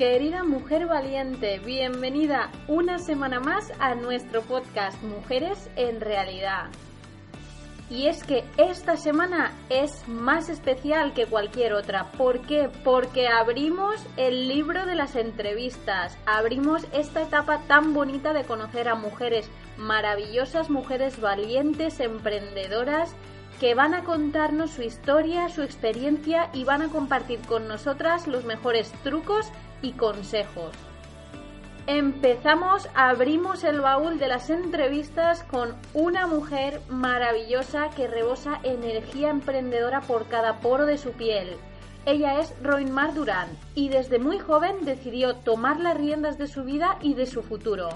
Querida mujer valiente, bienvenida una semana más a nuestro podcast Mujeres en Realidad. Y es que esta semana es más especial que cualquier otra. ¿Por qué? Porque abrimos el libro de las entrevistas. Abrimos esta etapa tan bonita de conocer a mujeres maravillosas, mujeres valientes, emprendedoras que van a contarnos su historia, su experiencia y van a compartir con nosotras los mejores trucos y consejos. Empezamos, abrimos el baúl de las entrevistas con una mujer maravillosa que rebosa energía emprendedora por cada poro de su piel. Ella es Roinmar Durán y desde muy joven decidió tomar las riendas de su vida y de su futuro.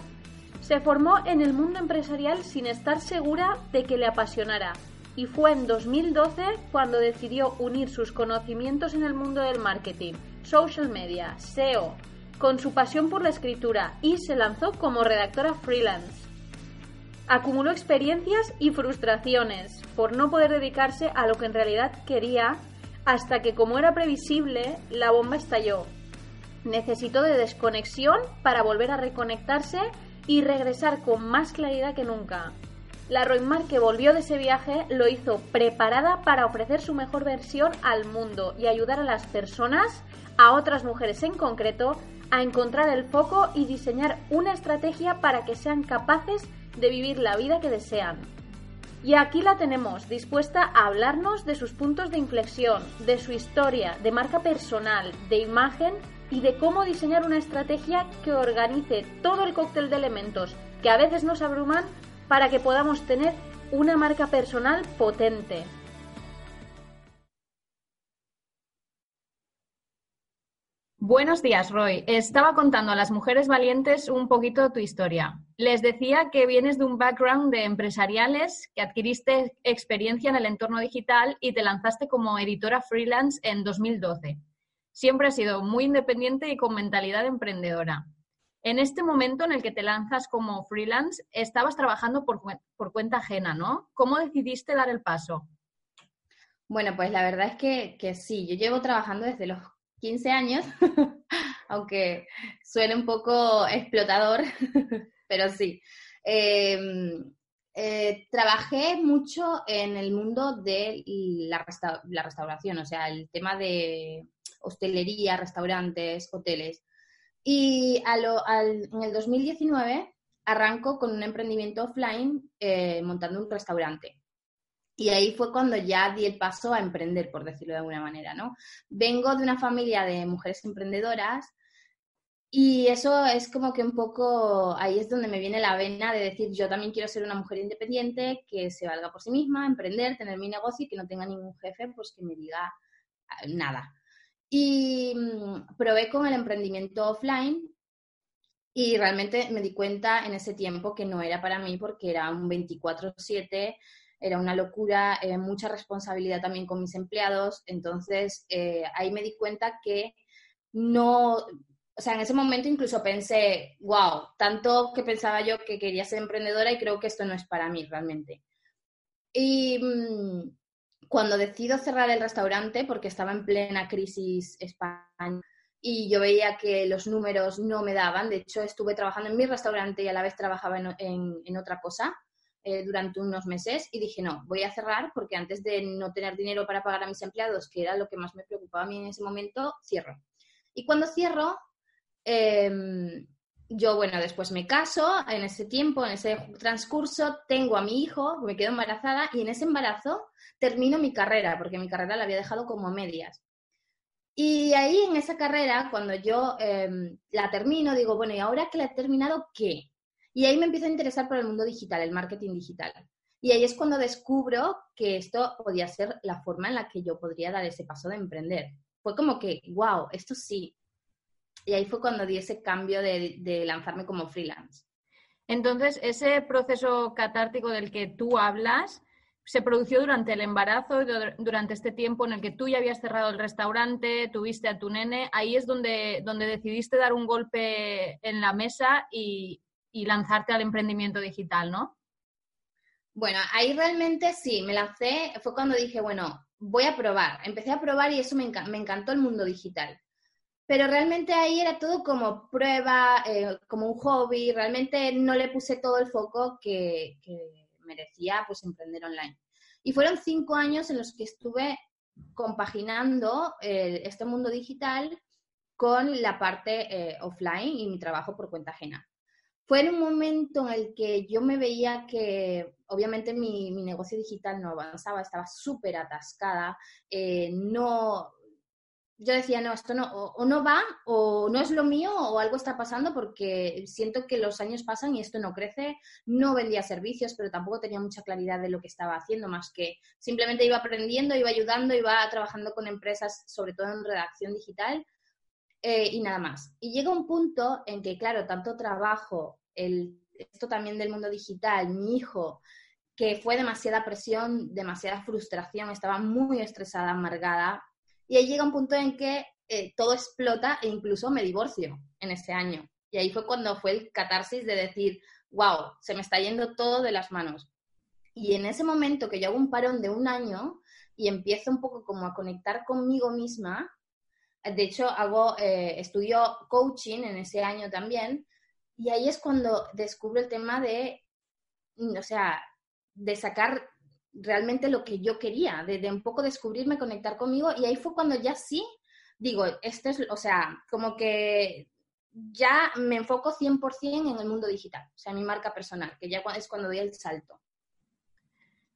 Se formó en el mundo empresarial sin estar segura de que le apasionara y fue en 2012 cuando decidió unir sus conocimientos en el mundo del marketing, social media, SEO, con su pasión por la escritura y se lanzó como redactora freelance. Acumuló experiencias y frustraciones por no poder dedicarse a lo que en realidad quería hasta que, como era previsible, la bomba estalló. Necesitó de desconexión para volver a reconectarse y regresar con más claridad que nunca. La Roymar que volvió de ese viaje lo hizo preparada para ofrecer su mejor versión al mundo y ayudar a las personas, a otras mujeres en concreto, a encontrar el foco y diseñar una estrategia para que sean capaces de vivir la vida que desean. Y aquí la tenemos, dispuesta a hablarnos de sus puntos de inflexión, de su historia, de marca personal, de imagen y de cómo diseñar una estrategia que organice todo el cóctel de elementos que a veces nos abruman para que podamos tener una marca personal potente. Buenos días, Roy. Estaba contando a las mujeres valientes un poquito tu historia. Les decía que vienes de un background de empresariales, que adquiriste experiencia en el entorno digital y te lanzaste como editora freelance en 2012. Siempre has sido muy independiente y con mentalidad emprendedora. En este momento en el que te lanzas como freelance, estabas trabajando por, cuenta ajena, ¿no? ¿Cómo decidiste dar el paso? Bueno, pues la verdad es que, que sí, yo llevo trabajando desde los 15 años, aunque suene un poco explotador, pero sí. Em, eh, trabajé mucho en el mundo de la, la, restauración, o sea, el tema de hostelería, restaurantes, hoteles. Y en el 2019 arranco con un emprendimiento offline eh, montando un restaurante. Y ahí fue cuando ya di el paso a emprender, por decirlo de alguna manera, ¿no? Vengo de una familia de mujeres emprendedoras y eso es como que un poco, ahí es donde me viene la vena de decir, yo también quiero ser una mujer independiente, que se valga por sí misma, emprender, tener mi negocio y que no tenga ningún jefe, pues que me diga ah, nada. Y mm, probé con el emprendimiento offline y realmente me di cuenta en ese tiempo que no era para mí porque era un 24/7, era una locura, eh, mucha responsabilidad también con mis empleados. Entonces eh, ahí me di cuenta que no, o sea, en ese momento incluso pensé, wow, tanto que pensaba yo que quería ser emprendedora y creo que esto no es para mí realmente. Y mm, cuando decido cerrar el restaurante, porque estaba en plena crisis España, y yo veía que los números no me daban, de hecho estuve trabajando en mi restaurante y a la vez trabajaba en, otra cosa eh, durante unos meses y dije, no, voy a cerrar porque antes de no tener dinero para pagar a mis empleados, que era lo que más me preocupaba a mí en ese momento, cierro. Y cuando cierro, em, yo, bueno, después me caso, en ese tiempo, en ese transcurso, tengo a mi hijo, me quedo embarazada y en ese embarazo termino mi carrera, porque mi carrera la había dejado como medias. Y ahí en esa carrera, cuando yo em, la termino, digo, bueno, ¿y ahora que la he terminado, qué? Y ahí me empiezo a interesar por el mundo digital, el marketing digital. Y ahí es cuando descubro que esto podía ser la forma en la que yo podría dar ese paso de emprender. Fue como que, wow, esto sí, Y ahí fue cuando di ese cambio de, de lanzarme como freelance. Entonces, ese proceso catártico del que tú hablas se produjo durante el embarazo, durante este tiempo en el que tú ya habías cerrado el restaurante, tuviste a tu nene. Ahí es donde, donde decidiste dar un golpe en la mesa y, y lanzarte al emprendimiento digital, ¿no? Bueno, ahí realmente sí, me lancé, fue cuando dije, bueno, voy a probar. Empecé a probar y eso me, me encantó el mundo digital. Pero realmente ahí era todo como prueba, eh, como un hobby, realmente no le puse todo el foco que, merecía pues emprender online. Y fueron cinco años en los que estuve compaginando eh, este mundo digital con la parte eh, offline y mi trabajo por cuenta ajena fue en un momento en el que yo me veía que obviamente mi, negocio digital no avanzaba, estaba súper atascada, no, yo decía, no, esto no, o, no va, o no es lo mío, o algo está pasando porque siento que los años pasan y esto no crece. No vendía servicios, pero tampoco tenía mucha claridad de lo que estaba haciendo, más que simplemente iba aprendiendo, iba ayudando, iba trabajando con empresas, sobre todo en redacción digital, eh, y nada más. Y llega un punto en que, claro, tanto trabajo, el, esto también del mundo digital, mi hijo, que fue demasiada presión, demasiada frustración, estaba muy estresada, amargada, y ahí llega un punto en que eh, todo explota e incluso me divorcio en ese año. Y ahí fue cuando fue el catarsis de decir, wow, se me está yendo todo de las manos. Y en ese momento que yo hago un parón de un año y empiezo un poco como a conectar conmigo misma, de hecho, hago, eh, estudio coaching en ese año también, y ahí es cuando descubro el tema de, o sea, de sacar realmente lo que yo quería, de, un poco descubrirme, conectar conmigo, y ahí fue cuando ya sí digo, esto es, o sea, como que ya me enfoco 100% en el mundo digital, o sea, mi marca personal, que ya es cuando doy el salto.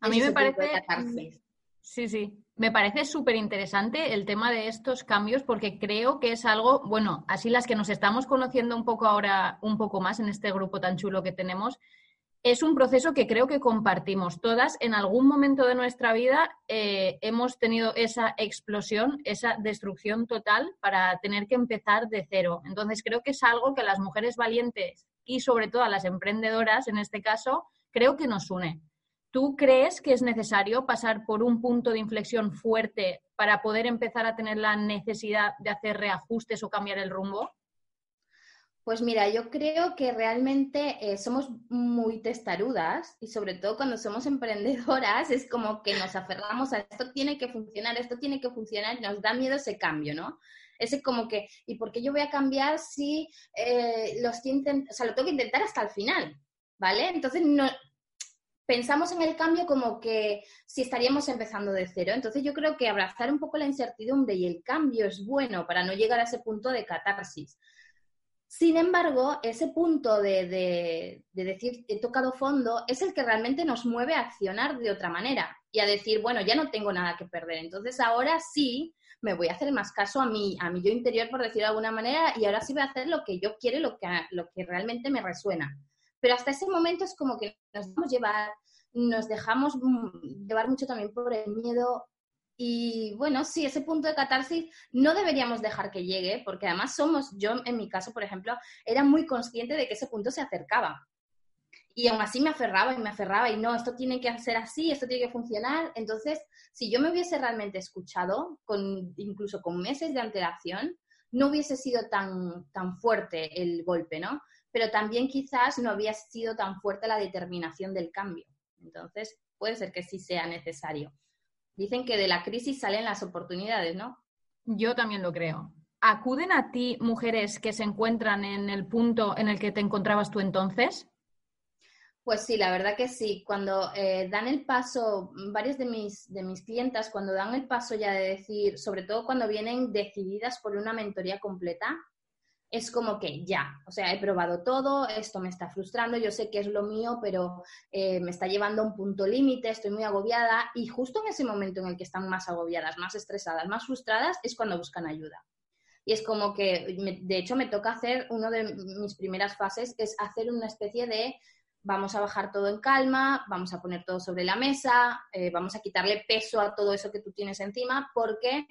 A mí me parece... Sí, sí. Me parece súper interesante el tema de estos cambios porque creo que es algo, bueno, así las que nos estamos conociendo un poco ahora, un poco más en este grupo tan chulo que tenemos, es un proceso que creo que compartimos todas. En algún momento de nuestra vida eh, hemos tenido esa explosión, esa destrucción total para tener que empezar de cero. Entonces creo que es algo que las mujeres valientes y sobre todo las emprendedoras, en este caso, creo que nos une. ¿Tú crees que es necesario pasar por un punto de inflexión fuerte para poder empezar a tener la necesidad de hacer reajustes o cambiar el rumbo? Pues mira, yo creo que realmente eh, somos muy testarudas y sobre todo cuando somos emprendedoras es como que nos aferramos a esto tiene que funcionar, esto tiene que funcionar y nos da miedo ese cambio, ¿no? Ese como que, ¿y por qué yo voy a cambiar si eh, los o sea, lo tengo que intentar hasta el final? ¿Vale? Entonces no, pensamos en el cambio como que si estaríamos empezando de cero. Entonces yo creo que abrazar un poco la incertidumbre y el cambio es bueno para no llegar a ese punto de catarsis. Sin embargo, ese punto de, decir he tocado fondo es el que realmente nos mueve a accionar de otra manera y a decir, bueno, ya no tengo nada que perder. Entonces ahora sí me voy a hacer más caso a mí, a mi yo interior, por decirlo de alguna manera, y ahora sí voy a hacer lo que yo quiero, lo que, lo que realmente me resuena. Pero hasta ese momento es como que nos dejamos llevar, nos dejamos mm, llevar mucho también por el miedo. Y bueno, sí, ese punto de catarsis no deberíamos dejar que llegue, porque además somos, yo en mi caso, por ejemplo, era muy consciente de que ese punto se acercaba. Y aún así me aferraba y me aferraba y no, esto tiene que ser así, esto tiene que funcionar. Entonces, si yo me hubiese realmente escuchado, con, incluso con meses de antelación, no hubiese sido tan, tan fuerte el golpe, ¿no? pero también quizás no había sido tan fuerte la determinación del cambio. Entonces, puede ser que sí sea necesario. Dicen que de la crisis salen las oportunidades, ¿no? Yo también lo creo. ¿Acuden a ti mujeres que se encuentran en el punto en el que te encontrabas tú entonces? Pues sí, la verdad que sí. Cuando eh, dan el paso, varias de mis, de mis clientas, cuando dan el paso ya de decir, sobre todo cuando vienen decididas por una mentoría completa, es como que ya, o sea, he probado todo, esto me está frustrando, yo sé que es lo mío, pero eh, me está llevando a un punto límite, estoy muy agobiada y justo en ese momento en el que están más agobiadas, más estresadas, más frustradas, es cuando buscan ayuda. Y es como que, de hecho, me toca hacer, una de mis primeras fases es hacer una especie de, vamos a bajar todo en calma, vamos a poner todo sobre la mesa, eh, vamos a quitarle peso a todo eso que tú tienes encima, porque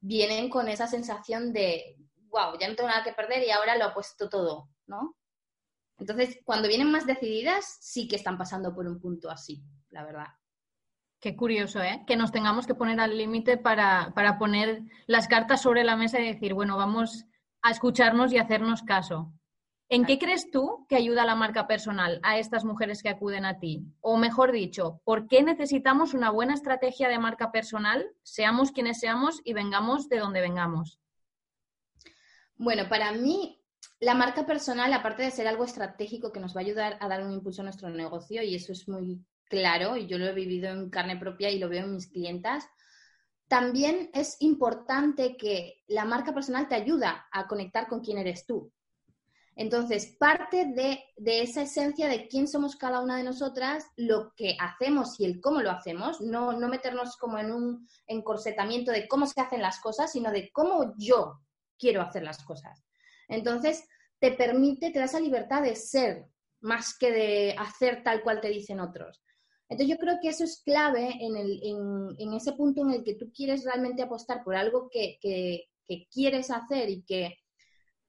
vienen con esa sensación de, wow, ya no tengo nada que perder y ahora lo ha puesto todo, ¿no? Entonces, cuando vienen más decididas, sí que están pasando por un punto así, la verdad. Qué curioso, ¿eh? Que nos tengamos que poner al límite para, para poner las cartas sobre la mesa y decir, bueno, vamos a escucharnos y hacernos caso. ¿En qué crees tú que ayuda la marca personal a estas mujeres que acuden a ti? O mejor dicho, ¿por qué necesitamos una buena estrategia de marca personal, seamos quienes seamos y vengamos de donde vengamos? Bueno, para mí la marca personal, aparte de ser algo estratégico que nos va a ayudar a dar un impulso a nuestro negocio, y eso es muy claro, y yo lo he vivido en carne propia y lo veo en mis clientas, también es importante que la marca personal te ayuda a conectar con quién eres tú. Entonces, parte de, esa esencia de quién somos cada una de nosotras, lo que hacemos y el cómo lo hacemos, no, no meternos como en un encorsetamiento de cómo se hacen las cosas, sino de cómo yo quiero hacer las cosas. Entonces, te permite, te da esa libertad de ser más que de hacer tal cual te dicen otros. Entonces, yo creo que eso es clave en, el, en, ese punto en el que tú quieres realmente apostar por algo que, que quieres hacer y que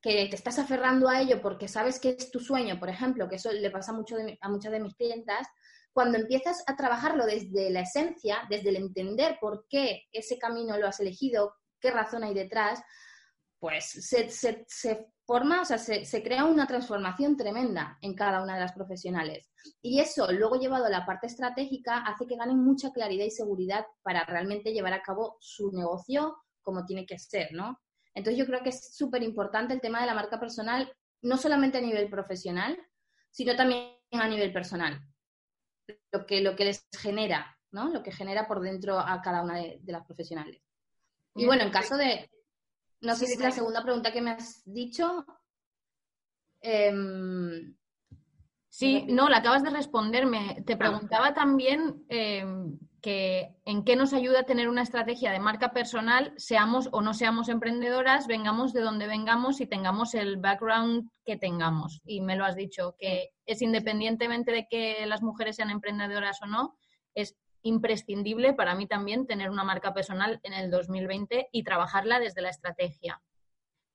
que te estás aferrando a ello porque sabes que es tu sueño, por ejemplo, que eso le pasa mucho a muchas de mis clientas, cuando empiezas a trabajarlo desde la esencia, desde el entender por qué ese camino lo has elegido, qué razón hay detrás, pues se, forma, o sea, se, se, crea una transformación tremenda en cada una de las profesionales. Y eso, luego llevado a la parte estratégica, hace que ganen mucha claridad y seguridad para realmente llevar a cabo su negocio como tiene que ser, ¿no? Entonces yo creo que es súper importante el tema de la marca personal, no solamente a nivel profesional, sino también a nivel personal. Lo que, lo que les genera, ¿no? Lo que genera por dentro a cada una de, las profesionales. Y bueno, en caso de, no sé si es la segunda pregunta que me has dicho. Em, sí, no, la acabas de responderme. Te ah. preguntaba también em, que en qué nos ayuda a tener una estrategia de marca personal, seamos o no seamos emprendedoras, vengamos de donde vengamos y tengamos el background que tengamos. Y me lo has dicho, que es independientemente de que las mujeres sean emprendedoras o no, es imprescindible para mí también tener una marca personal en el 2020 y trabajarla desde la estrategia.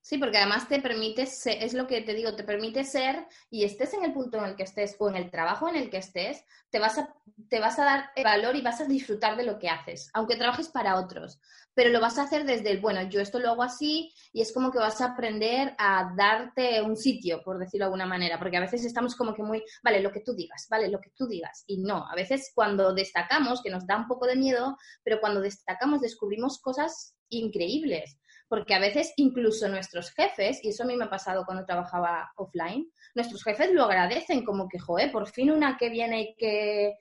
Sí, porque además te permite, es lo que te digo, te permite ser y estés en el punto en el que estés o en el trabajo en el que estés, te vas a, te vas a dar valor y vas a disfrutar de lo que haces, aunque trabajes para otros. Pero lo vas a hacer desde el, bueno, yo esto lo hago así y es como que vas a aprender a darte un sitio, por decirlo de alguna manera, porque a veces estamos como que muy, vale, lo que tú digas, vale, lo que tú digas. Y no, a veces cuando destacamos, que nos da un poco de miedo, pero cuando destacamos descubrimos cosas increíbles porque a veces incluso nuestros jefes, y eso a mí me ha pasado cuando trabajaba offline, nuestros jefes lo agradecen como que, joder, por fin una que viene y que,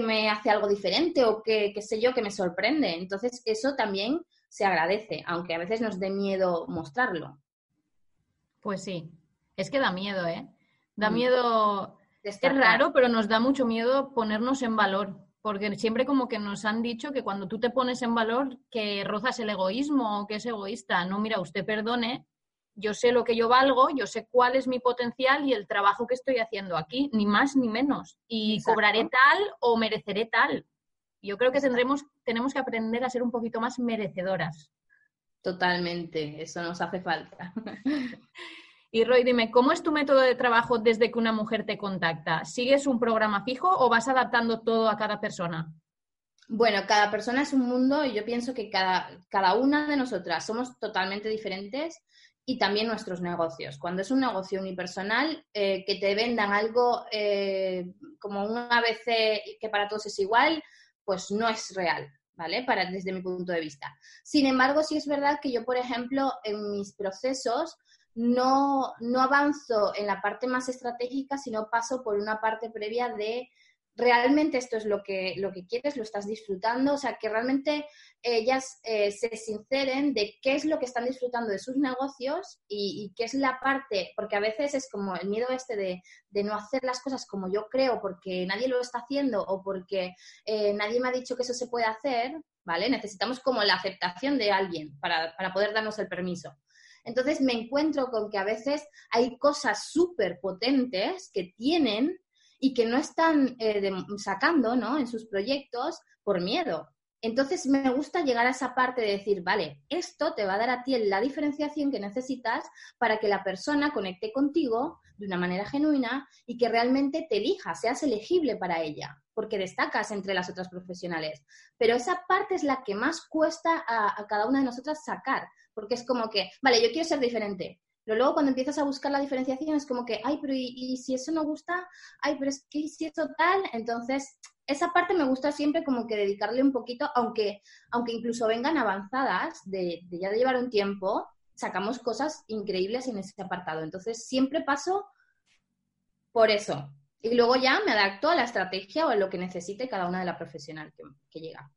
me hace algo diferente o que, qué sé yo, que me sorprende. Entonces, eso también se agradece, aunque a veces nos dé miedo mostrarlo. Pues sí, es que da miedo, ¿eh? Da mm. miedo. Es raro, pero nos da mucho miedo ponernos en valor porque siempre como que nos han dicho que cuando tú te pones en valor que rozas el egoísmo o que es egoísta. No, mira, usted perdone, yo sé lo que yo valgo, yo sé cuál es mi potencial y el trabajo que estoy haciendo aquí, ni más ni menos. Y cobraré tal o mereceré tal. Yo creo que tendremos, tenemos que aprender a ser un poquito más merecedoras. Totalmente, eso nos hace falta. Y Roy, dime, ¿cómo es tu método de trabajo desde que una mujer te contacta? ¿Sigues un programa fijo o vas adaptando todo a cada persona? Bueno, cada persona es un mundo y yo pienso que cada, cada una de nosotras somos totalmente diferentes y también nuestros negocios. Cuando es un negocio unipersonal, eh, que te vendan algo eh, como un ABC que para todos es igual, pues no es real. ¿Vale? Para, desde mi punto de vista. Sin embargo, sí es verdad que yo, por ejemplo, en mis procesos no, no avanzo en la parte más estratégica, sino paso por una parte previa de realmente esto es lo que, lo que quieres, lo estás disfrutando, o sea, que realmente ellas eh, se sinceren de qué es lo que están disfrutando de sus negocios y, qué es la parte, porque a veces es como el miedo este de, no hacer las cosas como yo creo porque nadie lo está haciendo o porque eh, nadie me ha dicho que eso se puede hacer, ¿vale? Necesitamos como la aceptación de alguien para, para poder darnos el permiso. Entonces me encuentro con que a veces hay cosas súper potentes que tienen y que no están eh, sacando ¿no? en sus proyectos por miedo. Entonces me gusta llegar a esa parte de decir, vale, esto te va a dar a ti la diferenciación que necesitas para que la persona conecte contigo de una manera genuina y que realmente te elija, seas elegible para ella, porque destacas entre las otras profesionales. Pero esa parte es la que más cuesta a, cada una de nosotras sacar, porque es como que, vale, yo quiero ser diferente, pero luego cuando empiezas a buscar la diferenciación es como que, ay, pero y, si eso no gusta? Ay, pero es que si eso tal, entonces esa parte me gusta siempre como que dedicarle un poquito, aunque, aunque incluso vengan avanzadas de, ya de llevar un tiempo, sacamos cosas increíbles en ese apartado. Entonces, siempre paso por eso. Y luego ya me adapto a la estrategia o a lo que necesite cada una de la profesional que, llega.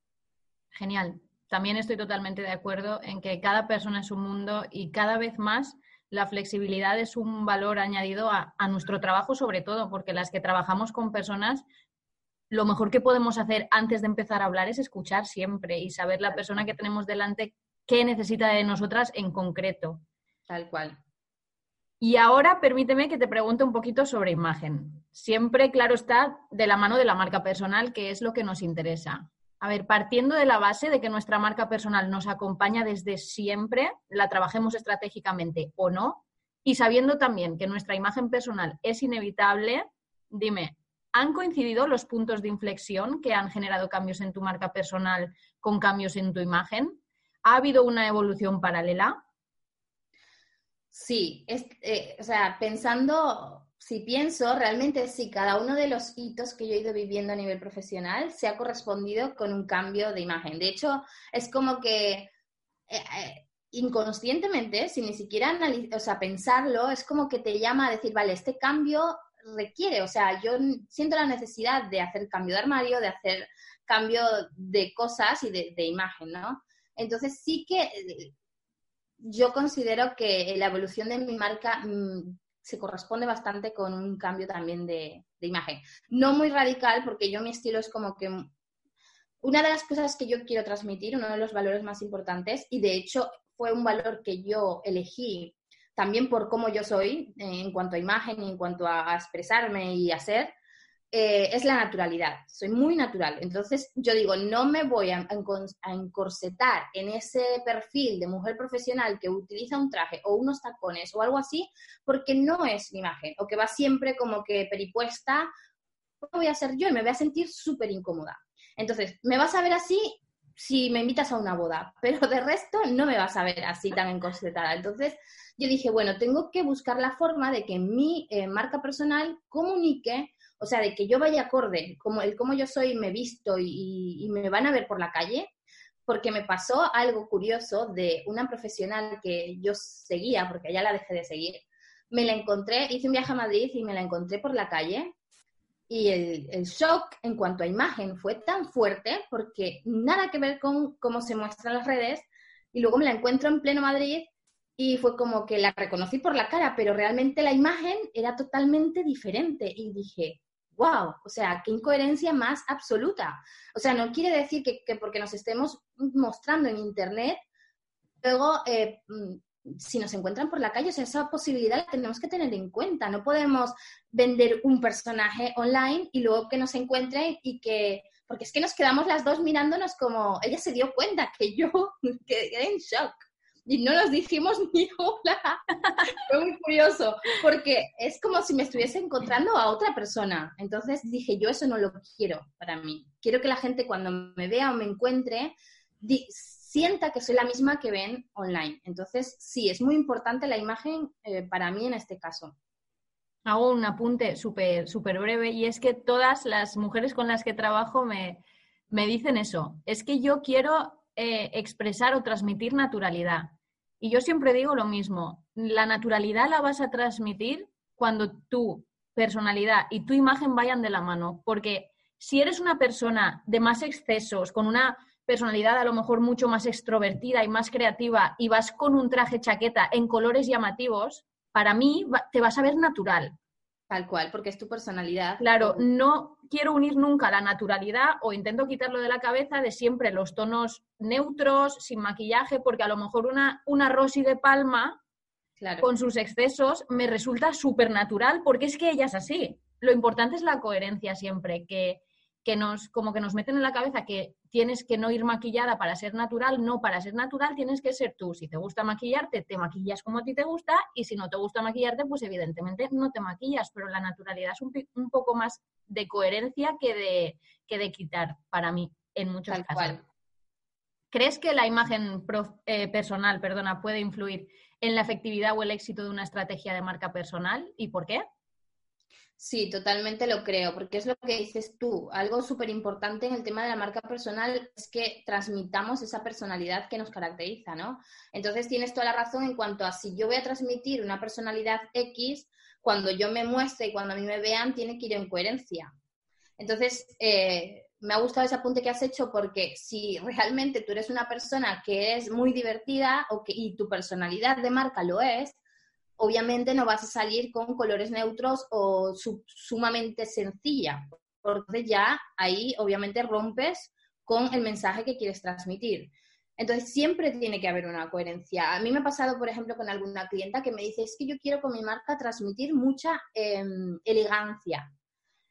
Genial. También estoy totalmente de acuerdo en que cada persona es un mundo y cada vez más la flexibilidad es un valor añadido a, a, nuestro trabajo, sobre todo, porque las que trabajamos con personas, lo mejor que podemos hacer antes de empezar a hablar es escuchar siempre y saber la persona que tenemos delante qué necesita de nosotras en concreto. Tal cual. Y ahora permíteme que te pregunte un poquito sobre imagen. Siempre, claro está, de la mano de la marca personal, que es lo que nos interesa. A ver, partiendo de la base de que nuestra marca personal nos acompaña desde siempre, la trabajemos estratégicamente o no, y sabiendo también que nuestra imagen personal es inevitable, dime, ¿han coincidido los puntos de inflexión que han generado cambios en tu marca personal con cambios en tu imagen? ¿Ha habido una evolución paralela? Sí, eh, o sea, pensando, si pienso, realmente sí, cada uno de los hitos que yo he ido viviendo a nivel profesional se ha correspondido con un cambio de imagen. De hecho, es como que eh, eh, inconscientemente, sin ni siquiera o sea, pensarlo, es como que te llama a decir, vale, este cambio requiere, o sea, yo siento la necesidad de hacer cambio de armario, de hacer cambio de cosas y de imagen, ¿no? Entonces sí que eh, yo considero que la evolución de mi marca mm, se corresponde bastante con un cambio también de, imagen. No muy radical, porque yo mi estilo es como que una de las cosas que yo quiero transmitir, uno de los valores más importantes, y de hecho fue un valor que yo elegí también por cómo yo soy eh, en cuanto a imagen y en cuanto a, expresarme y a ser, eh, es la naturalidad. Soy muy natural. Entonces, yo digo, no me voy a, encorsetar en ese perfil de mujer profesional que utiliza un traje o unos tacones o algo así, porque no es mi imagen, o que va siempre como que peripuesta. ¿Cómo voy a ser yo? Y me voy a sentir súper incómoda. Entonces, me vas a ver así si me invitas a una boda, pero de resto no me vas a ver así tan encorsetada. Entonces, yo dije, bueno, tengo que buscar la forma de que mi eh, marca personal comunique o sea, de que yo vaya acorde, como el cómo yo soy, me visto y, me van a ver por la calle, porque me pasó algo curioso de una profesional que yo seguía, porque ya la dejé de seguir. Me la encontré, hice un viaje a Madrid y me la encontré por la calle. Y el, el shock en cuanto a imagen fue tan fuerte porque nada que ver con cómo se muestran las redes. Y luego me la encuentro en pleno Madrid y fue como que la reconocí por la cara, pero realmente la imagen era totalmente diferente. Y dije, wow, o sea, qué incoherencia más absoluta. O sea, no quiere decir que, porque nos estemos mostrando en Internet, luego, eh, mm, si nos encuentran por la calle, o sea, esa posibilidad la tenemos que tener en cuenta. No podemos vender un personaje online y luego que nos encuentren y que porque es que nos quedamos las dos mirándonos como ella se dio cuenta que yo quedé en shock y no nos dijimos ni hola. Fue muy curioso, porque es como si me estuviese encontrando a otra persona. Entonces dije, yo eso no lo quiero para mí. Quiero que la gente cuando me vea o me encuentre sienta que soy la misma que ven online. Entonces, sí, es muy importante la imagen eh, para mí en este caso. Hago un apunte súper súper breve y es que todas las mujeres con las que trabajo me, me dicen eso. Es que yo quiero eh, expresar o transmitir naturalidad. Y yo siempre digo lo mismo, la naturalidad la vas a transmitir cuando tu personalidad y tu imagen vayan de la mano, porque si eres una persona de más excesos, con una personalidad a lo mejor mucho más extrovertida y más creativa y vas con un traje chaqueta en colores llamativos, para mí te vas a ver natural. Tal cual, porque es tu personalidad. Claro, no quiero unir nunca la naturalidad o intento quitarlo de la cabeza de siempre los tonos neutros, sin maquillaje, porque a lo mejor una, una Rosy de Palma con sus excesos me resulta súper natural porque es que ella es así. Lo importante es la coherencia siempre, que, que nos, como que nos meten en la cabeza que tienes que no ir maquillada para ser natural, no, para ser natural tienes que ser tú. Si te gusta maquillarte, te maquillas como a ti te gusta y si no te gusta maquillarte, pues evidentemente no te maquillas, pero la naturalidad es un, un poco más de coherencia que de, que de quitar para mí en muchos casos. ¿Crees que la imagen eh, personal perdona, puede influir en la efectividad o el éxito de una estrategia de marca personal y por qué? Sí, totalmente lo creo, porque es lo que dices tú. Algo súper importante en el tema de la marca personal es que transmitamos esa personalidad que nos caracteriza, ¿no? Entonces tienes toda la razón en cuanto a si yo voy a transmitir una personalidad X, cuando yo me muestre y cuando a mí me vean, tiene que ir en coherencia. Entonces, eh, me ha gustado ese apunte que has hecho porque si realmente tú eres una persona que es muy divertida o que, y tu personalidad de marca lo es, obviamente no vas a salir con colores neutros o sumamente sencilla, porque ya ahí obviamente rompes con el mensaje que quieres transmitir. Entonces siempre tiene que haber una coherencia. A mí me ha pasado, por ejemplo, con alguna clienta que me dice, es que yo quiero con mi marca transmitir mucha em, elegancia.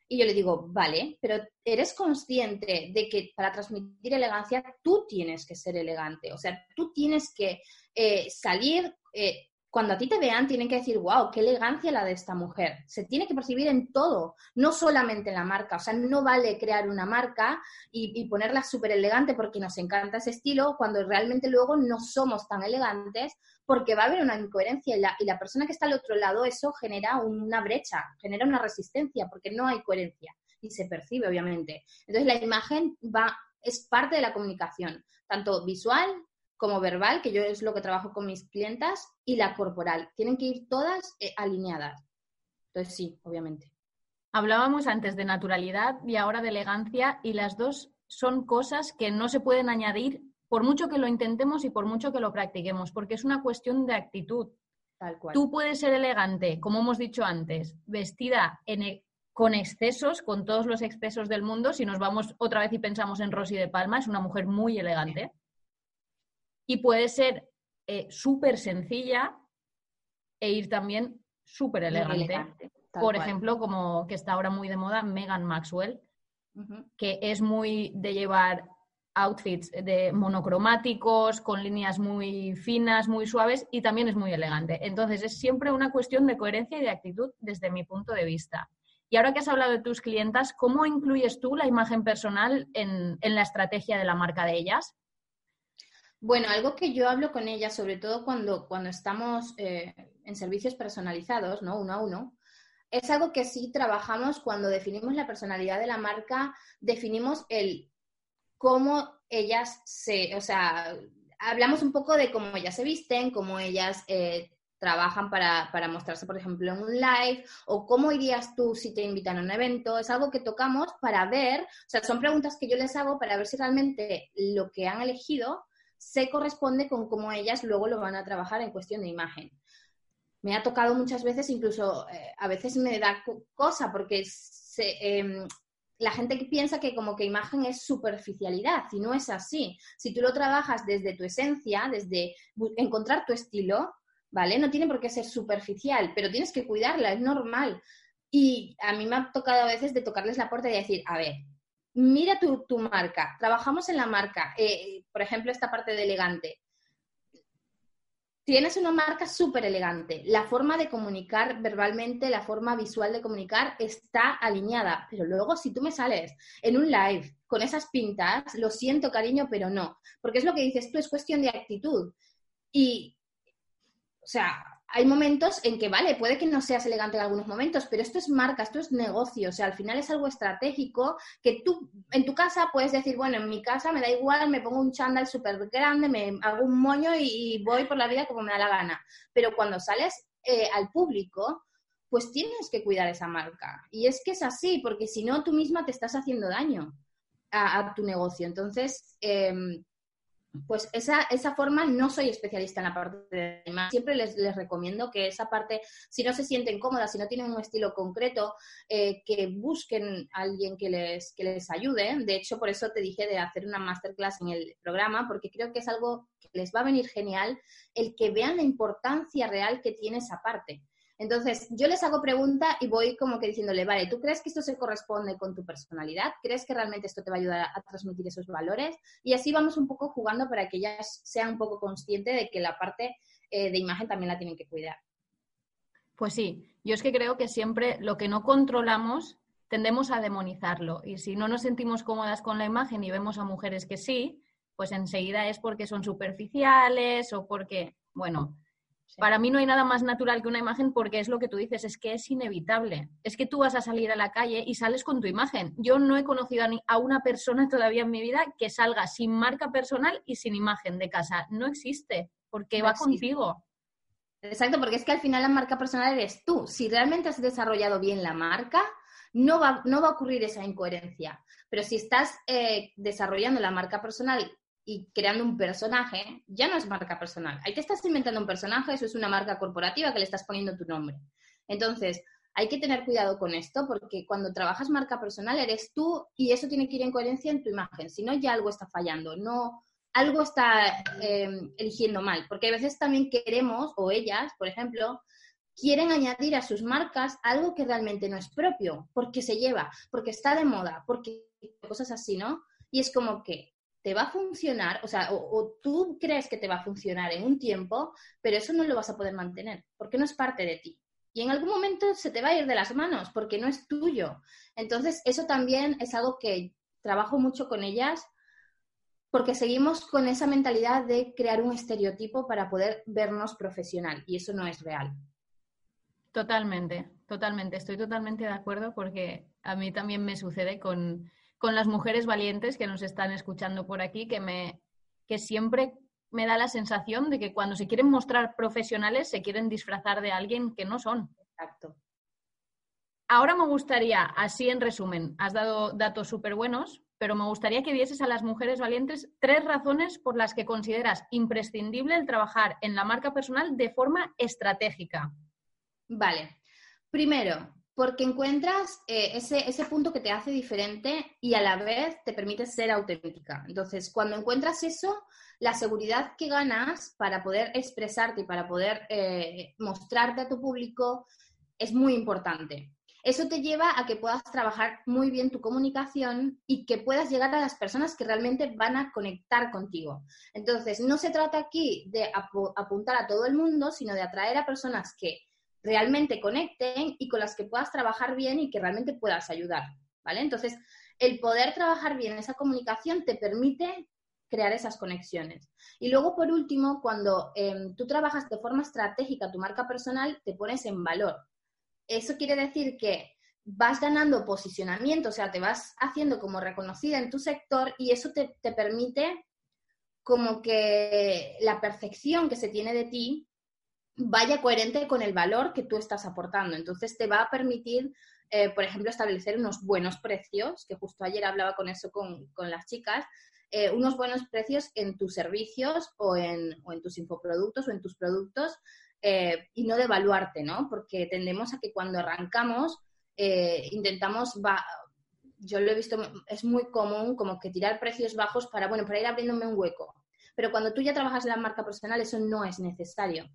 Y yo le digo, vale, pero eres consciente de que para transmitir elegancia tú tienes que ser elegante. O sea, tú tienes que eh, salir eh, cuando a ti te vean, tienen que decir, wow, qué elegancia la de esta mujer. Se tiene que percibir en todo, no solamente en la marca. O sea, no vale crear una marca y, ponerla súper elegante porque nos encanta ese estilo, cuando realmente luego no somos tan elegantes, porque va a haber una incoherencia y la, y la persona que está al otro lado, eso genera una brecha, genera una resistencia, porque no hay coherencia y se percibe, obviamente. Entonces, la imagen va, es parte de la comunicación, tanto visual como verbal, que yo es lo que trabajo con mis clientas, y la corporal. Tienen que ir todas eh, alineadas. Entonces sí, obviamente. Hablábamos antes de naturalidad y ahora de elegancia y las dos son cosas que no se pueden añadir por mucho que lo intentemos y por mucho que lo practiquemos, porque es una cuestión de actitud. Tal cual. Tú puedes ser elegante, como hemos dicho antes, vestida e, con excesos, con todos los excesos del mundo. Si nos vamos otra vez y pensamos en Rosy de Palma, es una mujer muy elegante y puede ser eh, súper sencilla e ir también súper elegante. Por ejemplo, como que está ahora muy de moda, Megan Maxwell, que es muy de llevar outfits de monocromáticos, con líneas muy finas, muy suaves y también es muy elegante. Entonces es siempre una cuestión de coherencia y de actitud desde mi punto de vista. Y ahora que has hablado de tus clientas, ¿cómo incluyes tú la imagen personal en, en la estrategia de la marca de ellas? Bueno, algo que yo hablo con ella, sobre todo cuando, cuando estamos eh, en servicios personalizados, ¿no? Uno a uno, es algo que sí trabajamos cuando definimos la personalidad de la marca, definimos el cómo ellas se, o sea, hablamos un poco de cómo ellas se visten, cómo ellas eh, trabajan para, para, mostrarse, por ejemplo, en un live, o cómo irías tú si te invitan a un evento. Es algo que tocamos para ver, o sea, son preguntas que yo les hago para ver si realmente lo que han elegido se corresponde con cómo ellas luego lo van a trabajar en cuestión de imagen. Me ha tocado muchas veces, incluso eh, a veces me da cosa porque em, la gente piensa que como que imagen es superficialidad y no es así. Si tú lo trabajas desde tu esencia, desde encontrar tu estilo, ¿vale? No tiene por qué ser superficial, pero tienes que cuidarla, es normal. Y a mí me ha tocado a veces de tocarles la puerta y decir, a ver, mira tu, marca, trabajamos en la marca, eh, por ejemplo, esta parte de elegante. Tienes una marca súper elegante. La forma de comunicar verbalmente, la forma visual de comunicar está alineada. Pero luego, si tú me sales en un live con esas pintas, lo siento, cariño, pero no. Porque es lo que dices tú, es cuestión de actitud. Y, o sea, hay momentos en que, vale, puede que no seas elegante en algunos momentos, pero esto es marca, esto es negocio, o sea, al final es algo estratégico que tú en tu casa puedes decir, bueno, en mi casa me da igual, me pongo un chándal súper grande, me hago un moño y, voy por la vida como me da la gana. Pero cuando sales eh, al público, pues tienes que cuidar esa marca. Y es que es así, porque si no, tú misma te estás haciendo daño a, tu negocio. Entonces, eh, pues esa, esa forma no soy especialista en la parte de imagen. Siempre les, les, recomiendo que esa parte, si no se sienten cómodas, si no tienen un estilo concreto, eh, que busquen a alguien que les, que les ayude. De hecho, por eso te dije de hacer una masterclass en el programa, porque creo que es algo que les va a venir genial el que vean la importancia real que tiene esa parte. Entonces, yo les hago pregunta y voy como que diciéndole, vale, ¿tú crees que esto se corresponde con tu personalidad? ¿Crees que realmente esto te va a ayudar a transmitir esos valores? Y así vamos un poco jugando para que ellas sean un poco conscientes de que la parte eh, de imagen también la tienen que cuidar. Pues sí, yo es que creo que siempre lo que no controlamos tendemos a demonizarlo. Y si no nos sentimos cómodas con la imagen y vemos a mujeres que sí, pues enseguida es porque son superficiales o porque, bueno, para mí no hay nada más natural que una imagen porque es lo que tú dices, es que es inevitable. Es que tú vas a salir a la calle y sales con tu imagen. Yo no he conocido a, a una persona todavía en mi vida que salga sin marca personal y sin imagen de casa. No existe, porque va contigo. Exacto, porque es que al final la marca personal eres tú. Si realmente has desarrollado bien la marca, no va, no va a ocurrir esa incoherencia. Pero si estás eh, desarrollando la marca personal y creando un personaje, ya no es marca personal. Ahí te estás inventando un personaje, eso es una marca corporativa que le estás poniendo tu nombre. Entonces, hay que tener cuidado con esto porque cuando trabajas marca personal eres tú y eso tiene que ir en coherencia en tu imagen. Si no, ya algo está fallando, no algo está em, eligiendo mal. Porque a veces también queremos, o ellas, por ejemplo, quieren añadir a sus marcas algo que realmente no es propio, porque se lleva, porque está de moda, porque cosas así, ¿no? Y es como que te va a funcionar, o sea, o, tú crees que te va a funcionar en un tiempo, pero eso no lo vas a poder mantener, porque no es parte de ti. Y en algún momento se te va a ir de las manos, porque no es tuyo. Entonces, eso también es algo que trabajo mucho con ellas, porque seguimos con esa mentalidad de crear un estereotipo para poder vernos profesional, y eso no es real. Totalmente, totalmente. Estoy totalmente de acuerdo porque a mí también me sucede con, con las mujeres valientes que nos están escuchando por aquí, que, me, que siempre me da la sensación de que cuando se quieren mostrar profesionales se quieren disfrazar de alguien que no son. Exacto. Ahora me gustaría, así en resumen, has dado datos súper buenos, pero me gustaría que dieses a las mujeres valientes tres razones por las que consideras imprescindible el trabajar en la marca personal de forma estratégica. Vale. Primero, porque encuentras eh, ese, ese, punto que te hace diferente y a la vez te permite ser auténtica. Entonces, cuando encuentras eso, la seguridad que ganas para poder expresarte y para poder eh, mostrarte a tu público es muy importante. Eso te lleva a que puedas trabajar muy bien tu comunicación y que puedas llegar a las personas que realmente van a conectar contigo. Entonces, no se trata aquí de apuntar a todo el mundo, sino de atraer a personas que realmente conecten y con las que puedas trabajar bien y que realmente puedas ayudar, ¿vale? Entonces, el poder trabajar bien esa comunicación te permite crear esas conexiones. Y luego, por último, cuando em, tú trabajas de forma estratégica tu marca personal, te pones en valor. Eso quiere decir que vas ganando posicionamiento, o sea, te vas haciendo como reconocida en tu sector y eso te, te permite como que la percepción que se tiene de ti vaya coherente con el valor que tú estás aportando. Entonces te va a permitir, eh, por ejemplo, establecer unos buenos precios, que justo ayer hablaba con eso con, las chicas, eh, unos buenos precios en tus servicios o en, o en tus infoproductos o en tus productos eh, y no devaluarte, ¿no? Porque tendemos a que cuando arrancamos intentamos, yo lo he visto, es muy común como que tirar precios bajos para, bueno, para ir abriéndome un hueco. Pero cuando tú ya trabajas en la marca personal, eso no es necesario.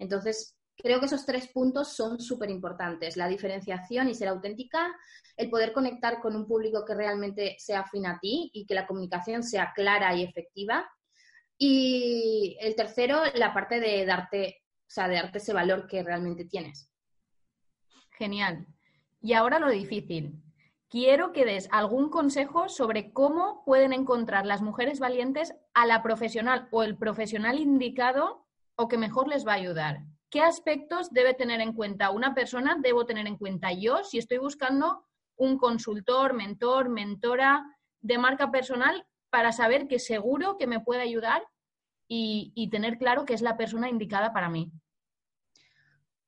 Entonces, creo que esos tres puntos son súper importantes. La diferenciación y ser auténtica, el poder conectar con un público que realmente sea afín a ti y que la comunicación sea clara y efectiva. Y el tercero, la parte de darte, o sea, de darte ese valor que realmente tienes. Genial. Y ahora lo difícil. Quiero que des algún consejo sobre cómo pueden encontrar las mujeres valientes a la profesional o el profesional indicado o que mejor les va a ayudar? ¿Qué aspectos debe tener en cuenta una persona? ¿Debo tener en cuenta yo si estoy buscando un consultor, mentor, mentora de marca personal para saber que seguro que me puede ayudar y, tener claro que es la persona indicada para mí?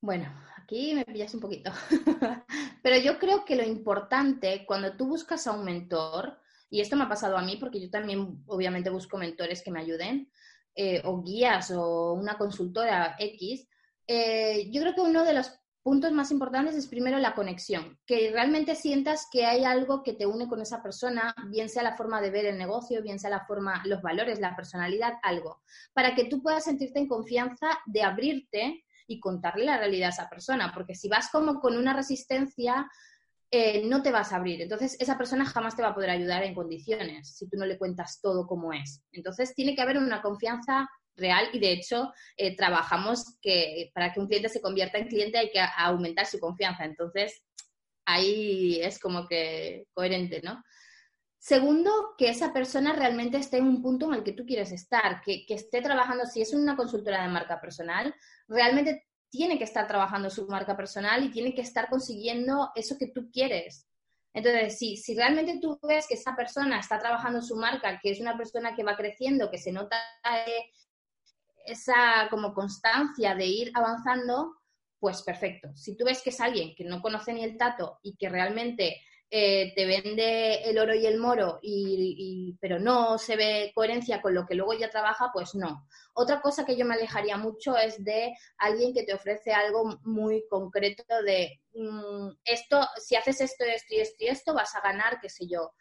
Bueno, aquí me pillas un poquito. Pero yo creo que lo importante cuando tú buscas a un mentor, y esto me ha pasado a mí porque yo también obviamente busco mentores que me ayuden, eh, o guías o una consultora X, eh, yo creo que uno de los puntos más importantes es primero la conexión, que realmente sientas que hay algo que te une con esa persona, bien sea la forma de ver el negocio, bien sea la forma, los valores, la personalidad, algo, para que tú puedas sentirte en confianza de abrirte y contarle la realidad a esa persona, porque si vas como con una resistencia, eh, no te vas a abrir. Entonces, esa persona jamás te va a poder ayudar en condiciones si tú no le cuentas todo como es. Entonces, tiene que haber una confianza real y de hecho eh, trabajamos que para que un cliente se convierta en cliente hay que aumentar su confianza. Entonces, ahí es como que coherente, ¿no? Segundo, que esa persona realmente esté en un punto en el que tú quieres estar, que, que esté trabajando, si es una consultora de marca personal, realmente tiene que estar trabajando su marca personal y tiene que estar consiguiendo eso que tú quieres. Entonces, si, realmente tú ves que esa persona está trabajando su marca, que es una persona que va creciendo, que se nota eh, esa como constancia de ir avanzando, pues perfecto. Si tú ves que es alguien que no conoce ni el tato y que realmente eh, te vende el oro y el moro, y, pero no se ve coherencia con lo que luego ya trabaja, pues no. Otra cosa que yo me alejaría mucho es de alguien que te ofrece algo muy concreto de mm, esto, si haces esto, esto y esto y esto, vas a ganar, qué sé yo,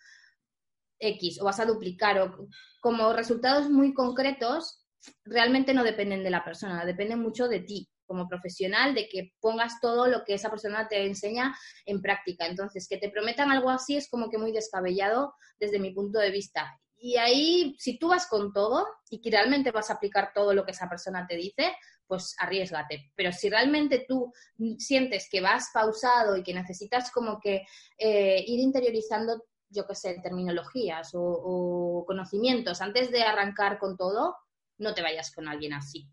X, o vas a duplicar, o como resultados muy concretos, realmente no dependen de la persona, dependen mucho de ti como profesional de que pongas todo lo que esa persona te enseña en práctica. Entonces, que te prometan algo así es como que muy descabellado desde mi punto de vista. Y ahí, si tú vas con todo y que realmente vas a aplicar todo lo que esa persona te dice, pues arriesgate. Pero si realmente tú sientes que vas pausado y que necesitas como que eh, ir interiorizando, yo qué sé, terminologías o conocimientos antes de arrancar con todo, no te vayas con alguien así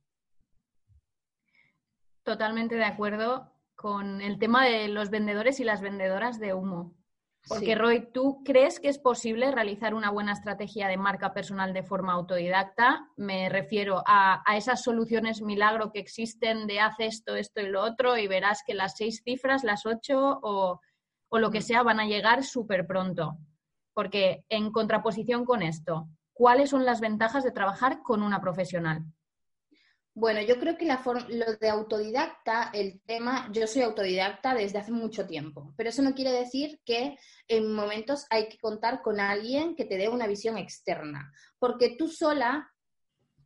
totalmente de acuerdo con el tema de los vendedores y las vendedoras de humo. Porque, Roy, ¿tú crees que es posible realizar una buena estrategia de marca personal de forma autodidacta? Me refiero a, esas soluciones milagro que existen de haz esto, esto y lo otro y verás que las seis cifras, las ocho o, o lo que mm. sea van a llegar súper pronto. Porque en contraposición con esto, ¿cuáles son las ventajas de trabajar con una profesional? Bueno, yo creo que la lo de autodidacta, el tema, yo soy autodidacta desde hace mucho tiempo, pero eso no quiere decir que en momentos hay que contar con alguien que te dé una visión externa, porque tú sola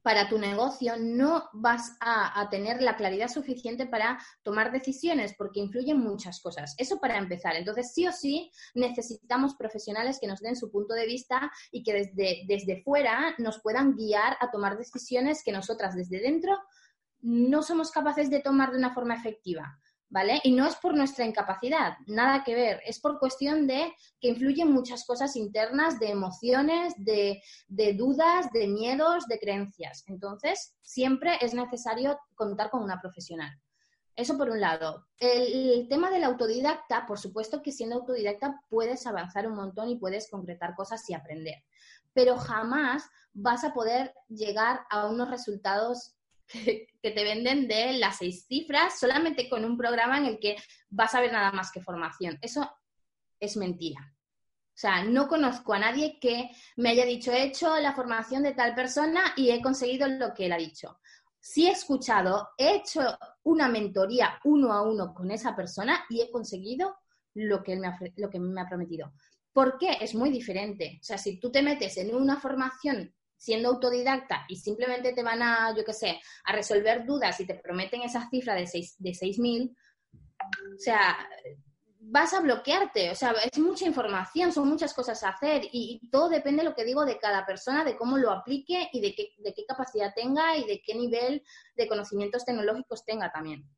para tu negocio no vas a, tener la claridad suficiente para tomar decisiones porque influyen muchas cosas. Eso para empezar. Entonces, sí o sí, necesitamos profesionales que nos den su punto de vista y que desde, desde fuera nos puedan guiar a tomar decisiones que nosotras desde dentro no somos capaces de tomar de una forma efectiva. ¿Vale? Y no es por nuestra incapacidad, nada que ver, es por cuestión de que influyen muchas cosas internas, de emociones, de, dudas, de miedos, de creencias. Entonces, siempre es necesario contar con una profesional. Eso por un lado. El, tema del autodidacta, por supuesto que siendo autodidacta puedes avanzar un montón y puedes concretar cosas y aprender, pero jamás vas a poder llegar a unos resultados que, te venden de las seis cifras solamente con un programa en el que vas a ver nada más que formación. Eso es mentira. O sea, no conozco a nadie que me haya dicho, he hecho la formación de tal persona y he conseguido lo que él ha dicho. Si he escuchado, he hecho una mentoría uno a uno con esa persona y he conseguido lo que él me ha, lo que me ha prometido. ¿Por qué? Es muy diferente. O sea, si tú te metes en una formación siendo autodidacta y simplemente te van a, yo qué sé, a resolver dudas y te prometen esa cifra de 6.000, de 6, o sea, vas a bloquearte, o sea, es mucha información, son muchas cosas a hacer y, todo depende, lo que digo, de cada persona, de cómo lo aplique y de qué, de qué capacidad tenga y de qué nivel de conocimientos tecnológicos tenga también.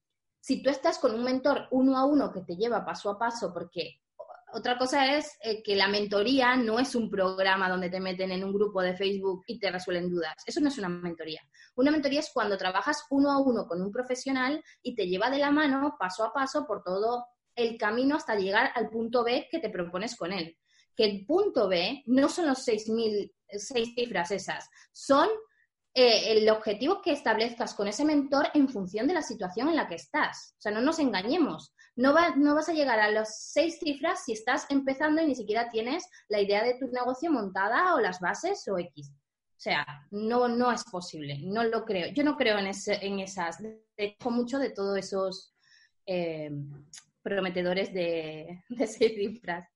Si tú estás con un mentor uno a uno que te lleva paso a paso porque otra cosa es eh, que la mentoría no es un programa donde te meten en un grupo de Facebook y te resuelven dudas. Eso no es una mentoría. Una mentoría es cuando trabajas uno a uno con un profesional y te lleva de la mano paso a paso por todo el camino hasta llegar al punto B que te propones con él. Que el punto B no son los 6.000, seis cifras esas, son eh, el objetivo que establezcas con ese mentor en función de la situación en la que estás. O sea, no nos engañemos. No, vas a llegar a las seis cifras si estás empezando y ni siquiera tienes la idea de tu negocio montada o las bases o X. O sea, no, no es posible, no lo creo. Yo no creo en, en esas. Dejo mucho de todos esos eh, prometedores de, de seis cifras.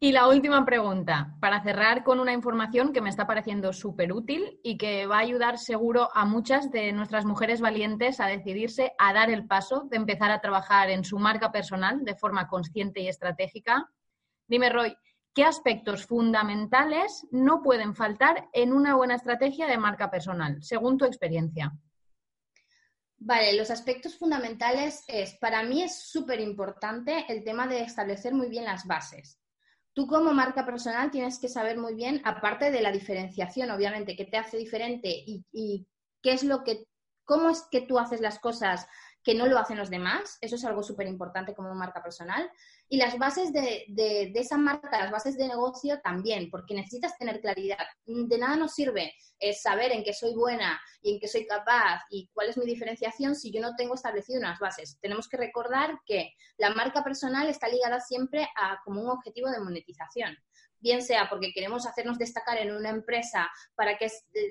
Y la última pregunta, para cerrar con una información que me está pareciendo súper útil y que va a ayudar seguro a muchas de nuestras mujeres valientes a decidirse a dar el paso de empezar a trabajar en su marca personal de forma consciente y estratégica. Dime, Roy, ¿qué aspectos fundamentales no pueden faltar en una buena estrategia de marca personal, según tu experiencia? Vale, los aspectos fundamentales es, para mí es súper importante el tema de establecer muy bien las bases. Tú como marca personal tienes que saber muy bien, aparte de la diferenciación, obviamente, qué te hace diferente y, y qué es lo que, cómo es que tú haces las cosas que no lo hacen los demás. Eso es algo súper importante como marca personal. Y las bases de, de, esa marca, las bases de negocio también, porque necesitas tener claridad. De nada nos sirve eh, saber en qué soy buena y en qué soy capaz y cuál es mi diferenciación si yo no tengo establecido unas bases. Tenemos que recordar que la marca personal está ligada siempre a como un objetivo de monetización bien sea porque queremos hacernos destacar en una empresa para que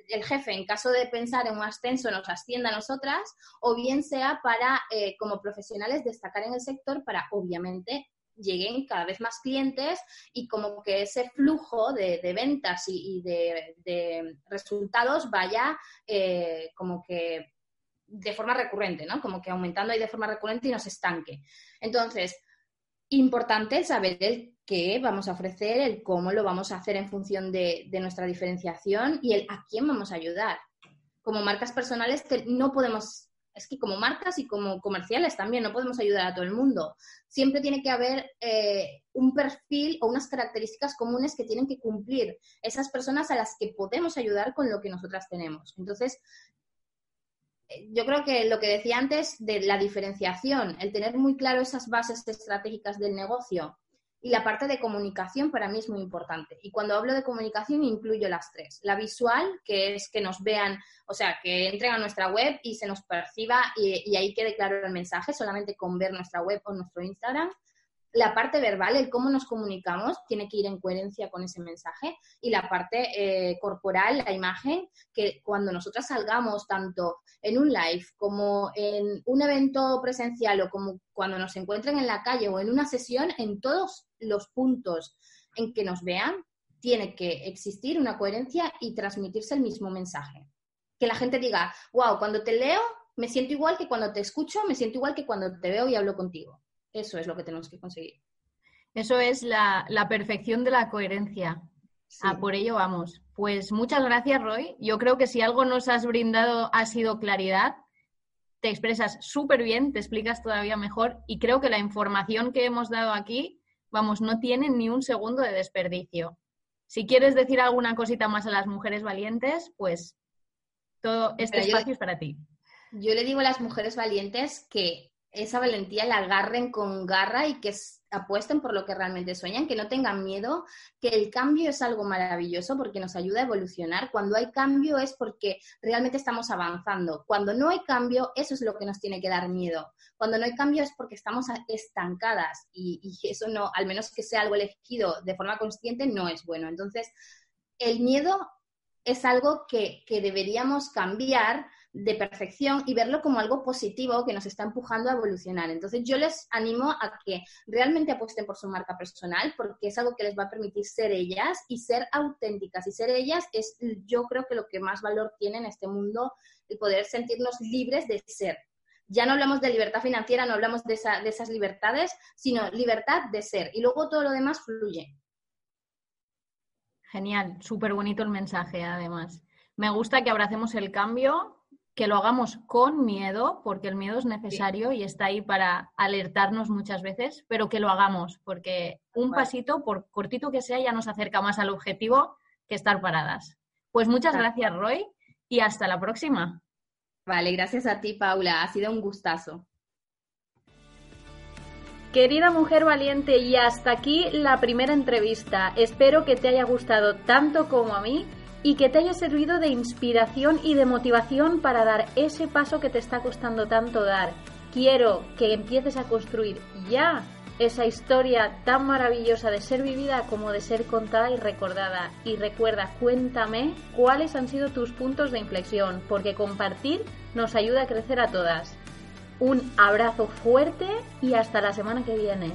el jefe, en caso de pensar en un ascenso, nos ascienda a nosotras, o bien sea para, eh, como profesionales, destacar en el sector para, obviamente, lleguen cada vez más clientes y como que ese flujo de, ventas y, de, resultados vaya eh, como que de forma recurrente, ¿no? Como que aumentando ahí de forma recurrente y nos estanque. Entonces, importante saber el qué vamos a ofrecer, el cómo lo vamos a hacer en función de, nuestra diferenciación y el a quién vamos a ayudar. Como marcas personales no podemos, es que como marcas y como comerciales también no podemos ayudar a todo el mundo. Siempre tiene que haber eh, un perfil o unas características comunes que tienen que cumplir esas personas a las que podemos ayudar con lo que nosotras tenemos. Entonces, yo creo que lo que decía antes de la diferenciación, el tener muy claro esas bases estratégicas del negocio y la parte de comunicación para mí es muy importante. Y cuando hablo de comunicación incluyo las tres. La visual, que es que nos vean, o sea, que entren a nuestra web y se nos perciba y, y ahí quede claro el mensaje solamente con ver nuestra web o nuestro Instagram la parte verbal, el cómo nos comunicamos, tiene que ir en coherencia con ese mensaje. Y la parte eh, corporal, la imagen, que cuando nosotras salgamos tanto en un live como en un evento presencial o como cuando nos encuentren en la calle o en una sesión, en todos los puntos en que nos vean, tiene que existir una coherencia y transmitirse el mismo mensaje. Que la gente diga, wow, cuando te leo me siento igual que cuando te escucho, me siento igual que cuando te veo y hablo contigo. Eso es lo que tenemos que conseguir. Eso es la, perfección de la coherencia. A por ello vamos. Pues muchas gracias, Roy. Yo creo que si algo nos has brindado ha sido claridad. Te expresas súper bien, te explicas todavía mejor y creo que la información que hemos dado aquí, vamos, no tiene ni un segundo de desperdicio. Si quieres decir alguna cosita más a las mujeres valientes, pues todo este espacio es para ti. Yo le digo a las mujeres valientes que esa valentía la agarren con garra y que apuesten por lo que realmente sueñan, que no tengan miedo, que el cambio es algo maravilloso porque nos ayuda a evolucionar. Cuando hay cambio es porque realmente estamos avanzando. Cuando no hay cambio, eso es lo que nos tiene que dar miedo. Cuando no hay cambio es porque estamos estancadas y, eso no, al menos que sea algo elegido de forma consciente, no es bueno. Entonces, el miedo es algo que, que deberíamos cambiar de perfección y verlo como algo positivo que nos está empujando a evolucionar. Entonces yo les animo a que realmente apuesten por su marca personal porque es algo que les va a permitir ser ellas y ser auténticas. Y ser ellas es yo creo que lo que más valor tiene en este mundo, el poder sentirnos libres de ser. Ya no hablamos de libertad financiera, no hablamos de, de esas libertades, sino libertad de ser. Y luego todo lo demás fluye. Genial, súper bonito el mensaje además. Me gusta que abracemos el cambio, que lo hagamos con miedo, porque el miedo es necesario y está ahí para alertarnos muchas veces, pero que lo hagamos, porque un pasito, por cortito que sea, ya nos acerca más al objetivo que estar paradas. Pues muchas gracias, Roy, y hasta la próxima. Vale, gracias a ti, Paula. Ha sido un gustazo. Querida mujer valiente, y hasta aquí la primera entrevista. Espero que te haya gustado tanto como a mí y que te haya servido de inspiración y de motivación para dar ese paso que te está costando tanto dar. Quiero que empieces a construir ya esa historia tan maravillosa de ser vivida como de ser contada y recordada. Y recuerda, cuéntame cuáles han sido tus puntos de inflexión, porque compartir nos ayuda a crecer a todas. Un abrazo fuerte y hasta la semana que viene.